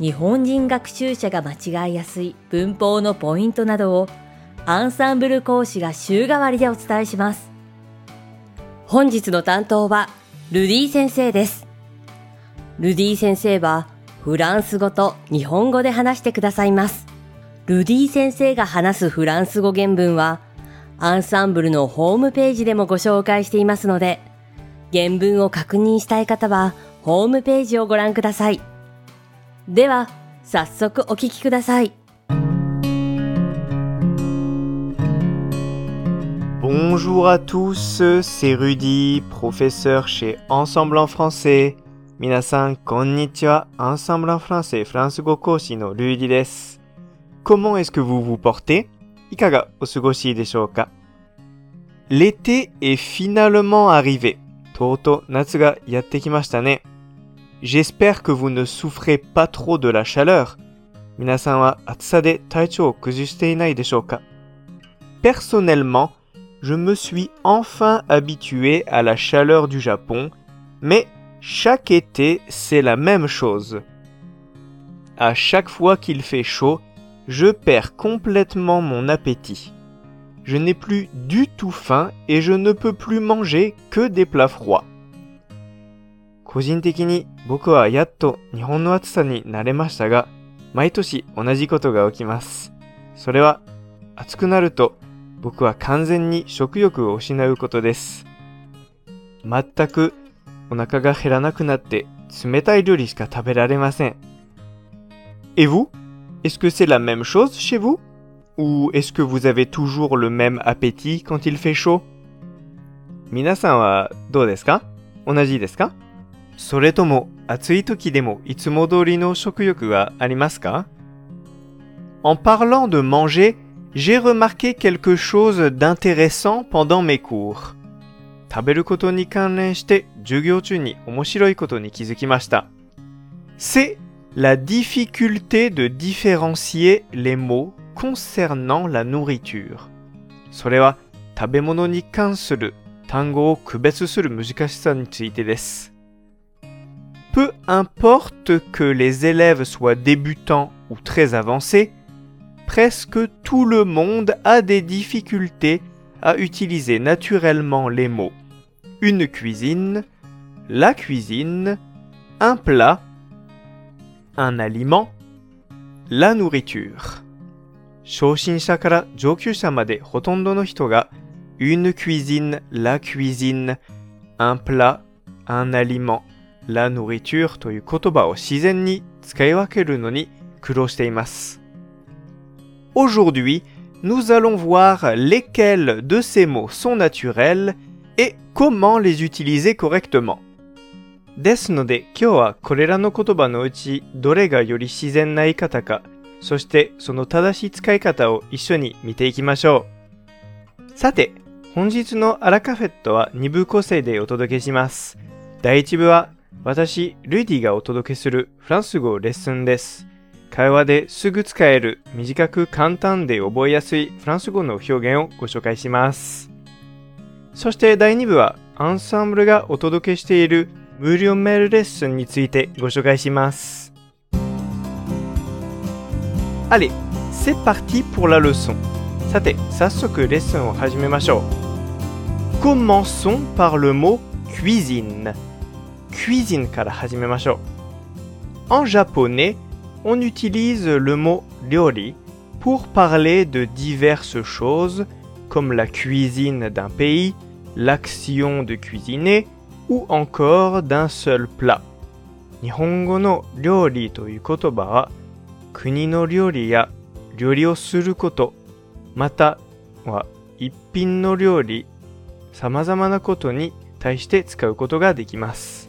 日本人学習者が間違いやすい文法のポイントなどをアンサンブル講師が週替わりでお伝えします。本日の担当はルディ先生です。ルディ先生はフランス語と日本語で話してくださいます。ルディ先生が話すフランス語原文はアンサンブルのホームページでもご紹介していますので原文を確認したい方はホームページをご覧ください。では、早速お聞きください。Bonjour à tous, c'est Rudy, professeur chez Ensemble en français. 皆さん、こんにちは。Ensemble en français フランス語講師のルーディです。Comment est-ce que vous vous portez? いかがお過ごしでしょうか L'été est finalement arrivé. とうとう夏がやってきましたね。 J'espère que vous ne souffrez pas trop de la chaleur. Personnellement, je me suis enfin habitué à la chaleur du Japon, mais chaque été, c'est la même chose. À chaque fois qu'il fait chaud, je perds complètement mon appétit. Je n'ai plus du tout faim et je ne peux plus manger que des plats froids. 個人的に 僕はやっと日本の暑さに慣れましたが、毎年同じことが起きます。それは暑くなると僕は完全に食欲を失うことです。全くお腹が減らなくなって冷たい料理しか食べられません。Et vous? Est-ce que c'est la même chose chez vous? Ou est-ce que vous avez toujours le même appétit quand il fait chaud? 皆さんはどうですか？同じですか？それとも暑い時でもいつも通りの食欲がありますか En parlant de manger, j'ai remarqué quelque chose d'intéressant pendant mes cours. 食べることに関連して授業中に面白いことに気づきました。C'est la difficulté de différencier les mots concernant la nourriture. それは食べ物に関する単語を区別する難しさについてです。 Peu importe que les élèves soient débutants ou très avancés, presque tout le monde a des difficultés à utiliser naturellement les mots une cuisine, la cuisine, un plat, un aliment, la nourriture. une cuisine, la cuisine, un plat, un aliment, la nourriture という言葉を自然に使い分けるのに苦労しています。Aujourd'hui, nous allons voir lesquels de ces mots sont naturels et comment les utiliser correctement. ですので今日はこれらの言葉のうちどれがより自然な言い方か、そしてその正しい使い方を一緒に見ていきましょう。さて、本日のアラカフェットは2部構成でお届けします。第1部は私、ルイディがお届けするフランス語レッスンです。会話ですぐ使える短く簡単で覚えやすいフランス語の表現をご紹介します。そして第2部はアンサンブルがお届けしている無料メールレッスンについてご紹介します。Allez, c'est parti pour la leçon. さて、早速レッスンを始めましょう。Commençons par le mot cuisine. cuisine En japonais, on utilise le mot ryori pour parler de diverses choses comme la cuisine d'un pays, l'action de cuisiner ou encore d'un seul plat. Nihongo no ryori to yu kotoba wa kuni no ryori ya ryori o suru koto mata wa ippin no ryori samazama na koto ni 対して使うことができます。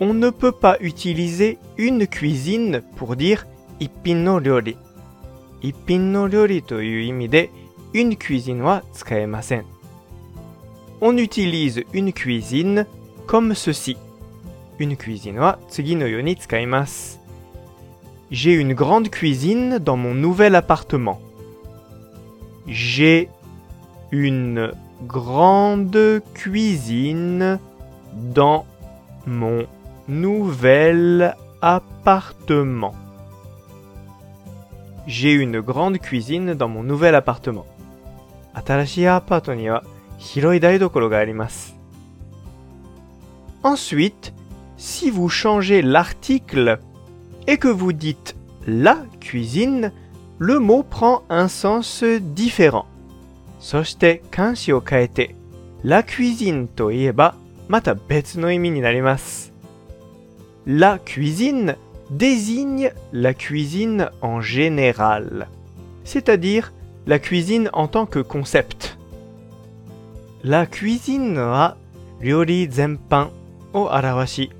on ne peut pas utiliser une cuisine pour dire ippin ryori. Ippin ryori une cuisine wa. On utilise une cuisine comme ceci. Une cuisine wa. J'ai une grande cuisine dans mon nouvel appartement. J'ai une grande cuisine dans mon nouvel appartement. J'ai une grande cuisine dans mon nouvel appartement. 新しいアパートには広い台所があります。Ensuite, si vous changez l'article et que vous dites la cuisine, le mot prend un sens différent. そして漢詞を変えて la cuisine といえばまた別の意味になります。 La cuisine désigne la cuisine en général, c'est-à-dire la cuisine en tant que concept. La cuisine は料理全般を表し、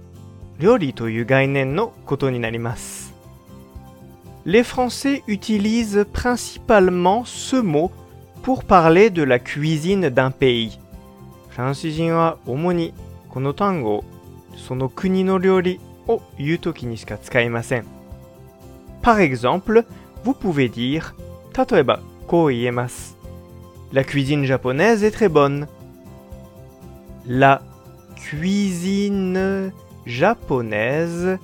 料理という概念のことになります。Les Français utilisent principalement ce mot pour parler de la cuisine d'un pays. フランス人は主にこの単語をその国の料理 を言うときにしか使いません。Par exemple, vous pouvez dire 例えばこう言えます。La cuisine japonaise est très bonne. La cuisine japonaise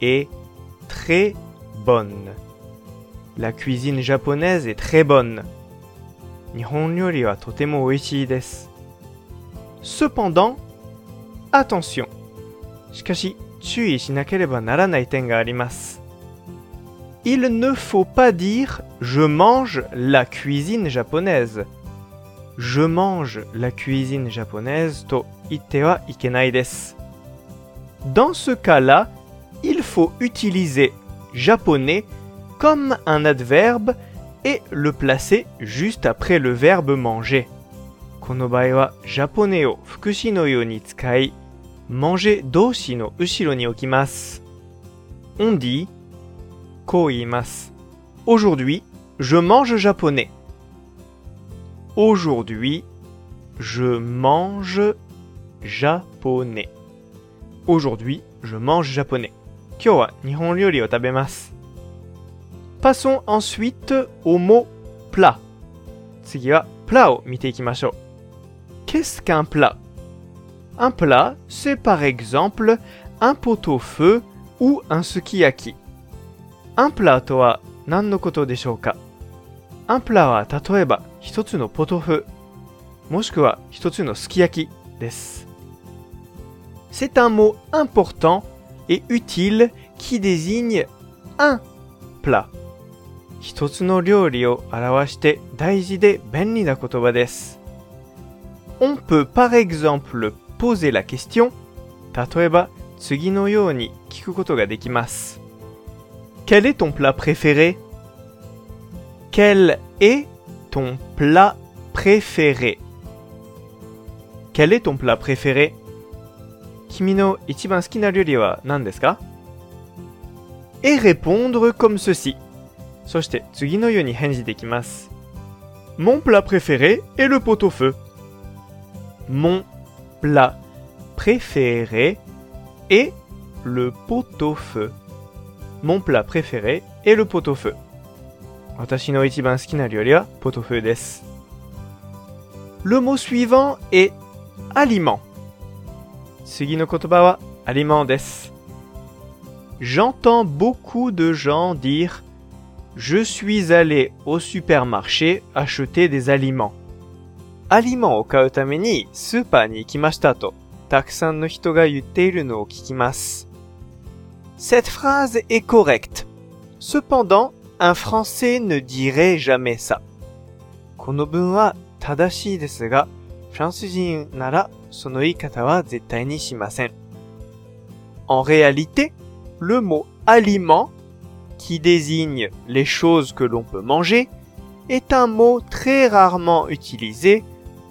est très bonne. La cuisine japonaise est très bonne. 日本料理はとても美味しいです。Cependant, attention. しかし、 注意しなければならない点があります。Il ne faut pas dire je mange la cuisine japonaise. Je mange la cuisine japonaise と言ってはいけないです。Dans ce cas-là, il faut utiliser japonais comme un adverbe et le placer juste après le verbe manger. この場合は、ジャポネを副詞のように使い、 manger doshi no ushiro ni okimasu. On dit koimasu. Aujourd'hui, je mange japonais. Aujourd'hui, je mange japonais. Aujourd'hui, je mange japonais. Kyo wa nihon ryori o tabemasu. Passons ensuite au mot plat. Tsugi wa plat o mite ikimashou. Qu'est-ce qu'un plat? Un plat, c'est par exemple un pot-au-feu ou un sukiyaki. Un plat とは何のことでしょうか Un plat は例えば一つのポトフ、もしくは一つのすき焼きです。C'est un mot important et utile qui désigne un plat. 一つの料理を表して大事で便利な言葉です。On peut par exemple poser la question 例えば次のように聞くことができます。Quel est ton plat préféré Quel est ton plat préféré Quel est ton plat préféré 君の一番好きな料理は何ですか Et répondre comme ceci そして次のように返事できます。Mon plat préféré est le pot-au-feu. Mon plat préféré est le pot-au-feu. Mon plat préféré est le pot-au-feu. Le mot suivant est aliment. J'entends beaucoup de gens dire Je suis allé au supermarché acheter des aliments. アリマンを買うためにスーパーに行きましたと、たくさんの人が言っているのを聞きます。 Cette phrase est correcte. Cependant, un Français ne dirait jamais ça. この文は正しいですが、フランス人ならその言い方は絶対にしません。En réalité, le mot aliment, qui désigne les choses que l'on peut manger, est un mot très rarement utilisé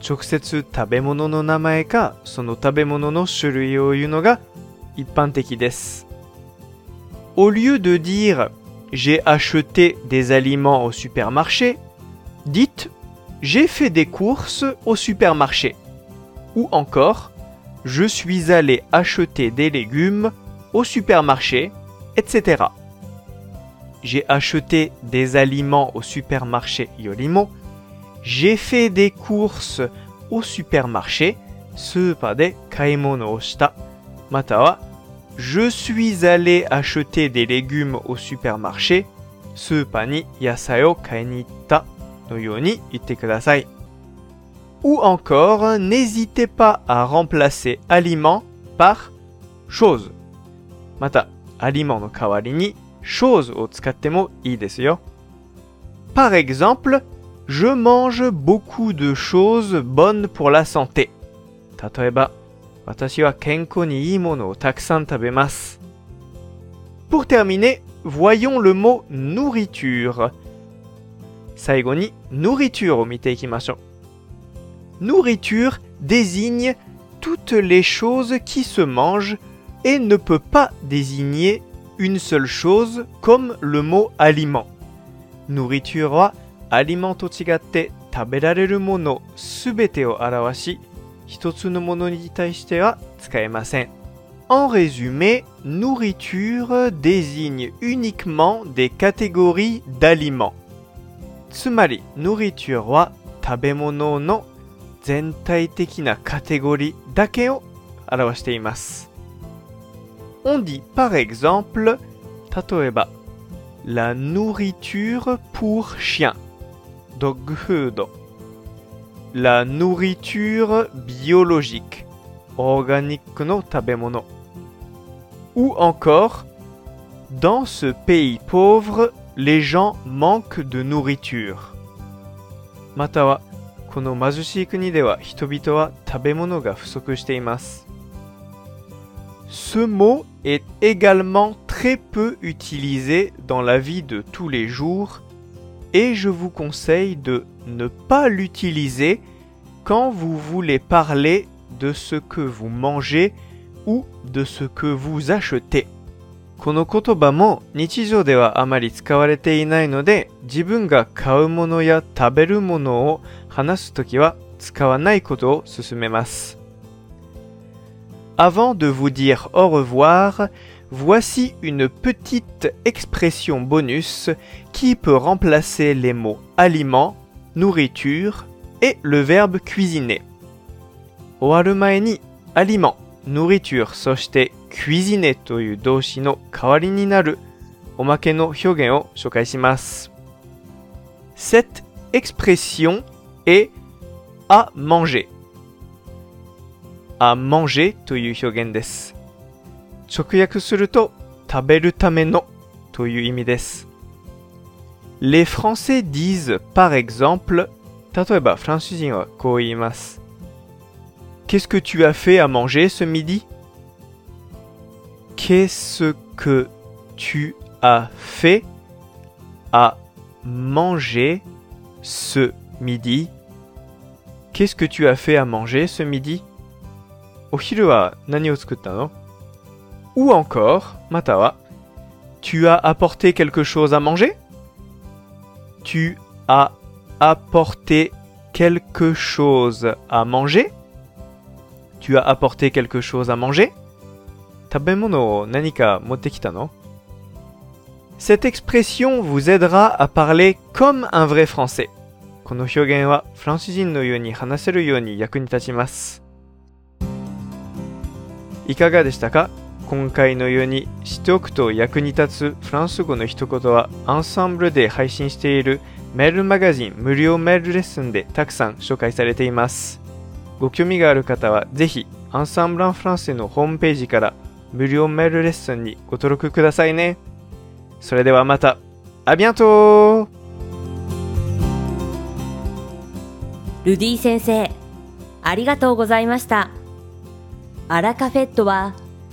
直接食べ物の名前かその食べ物の種類を言うのが一般的です。Au lieu de dire j'ai acheté des aliments au supermarché, dites j'ai fait des courses au supermarché. Ou encore je suis allé acheter des légumes au supermarché, etc. J'ai acheté des aliments au supermarché Yolimo. J'ai fait des courses au supermarché, de kaimono shita. Matawa je suis allé acheter des légumes au supermarché. ni yasai o no yoni itte kudasai. Ou encore, n'hésitez pas à remplacer aliment par chose. Mata, aliment no kawari ni chose o tsukatte mo ii desu yo. Par exemple, je mange beaucoup de choses bonnes pour la santé. Tatoeba, pour terminer, voyons le mot nourriture. nourriture Nourriture désigne toutes les choses qui se mangent et ne peut pas désigner une seule chose comme le mot aliment. Nourriture wa aliment to chigatte taberareru mono subete o arawashi en résumé, nourriture désigne uniquement des catégories d'aliments. Tsumari, nourriture wa tabemono no zentai na catégorie dake o. On dit par exemple, tatoeba, la nourriture pour chien, dog food la nourriture biologique, organique no tabemono. Ou encore, dans ce pays pauvre, les gens manquent de nourriture. Matawa, kono mazushii kuni de wa hitobito wa tabemono ga fusoku. Ce mot est également très peu utilisé dans la vie de tous les jours et je vous conseille de ne pas l'utiliser quand vous voulez parler de ce que vous mangez ou de ce que vous achetez. この言葉も日常ではあまり使われていないので自分が買うものや食べるものを話すときは使わないことを勧めます。Avant de vous dire au revoir, voici une petite expression bonus qui peut remplacer les mots aliment, nourriture et le verbe cuisiner. Owaru ni aliment, nourriture, soshite cuisiner toyu. Cette expression est à manger. À manger toyu. Chokyaku suru to taberu tame no toyu imi desu. Les Français disent par exemple, Qu'est-ce que tu as fait à manger ce midi? Qu'est-ce que tu as fait à manger ce midi? Qu'est-ce que tu as fait à manger ce midi? Ou encore, matawa, tu as apporté quelque chose à manger tu as apporté quelque chose à manger Tu as apporté quelque chose à manger Cette expression vous aidera à parler comme un vrai français. この表現はフランス人のように話せるように役に立ちます。いかがでしたか 今回のように知っておくと役に立つフランス語の一言はアンサンブルで配信しているメールマガジン無料メールレッスンでたくさん紹介されています。ご興味がある方はぜひアンサンブランフランスのホームページから無料メールレッスンにご登録くださいね。それではまた。ありがとうルディ先生、ありがとうございました。アラカフェットは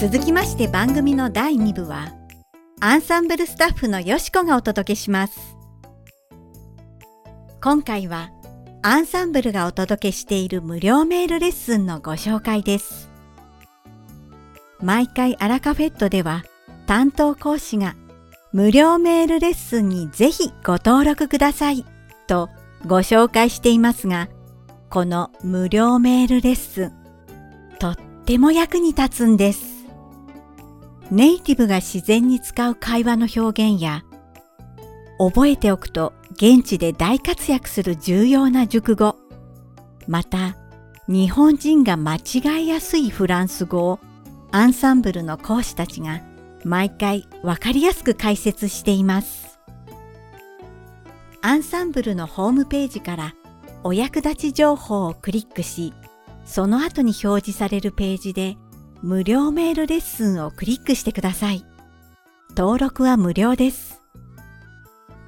続きまして番組の第2部はアンサンブルスタッフのよしこがお届けします。今回はアンサンブルがお届けしている無料メールレッスンのご紹介です。毎回アラカフェットでは担当講師が無料メールレッスンにぜひご登録くださいとご紹介していますがこの無料メールレッスンとっても役に立つんです。ネイティブが自然に使う会話の表現や、覚えておくと現地で大活躍する重要な熟語、また日本人が間違いやすいフランス語をアンサンブルの講師たちが毎回わかりやすく解説しています。アンサンブルのホームページからお役立ち情報をクリックし、その後に表示されるページで無料メールレッスンをクリックしてください。登録は無料です。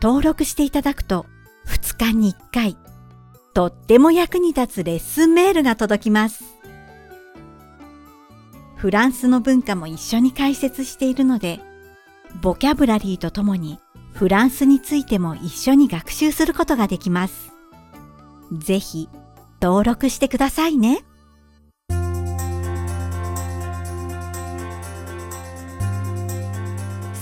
登録していただくと2日に1回、とっても役に立つレッスンメールが届きます。フランスの文化も一緒に解説しているので、ボキャブラリーとともにフランスについても一緒に学習することができます。ぜひ登録してくださいね。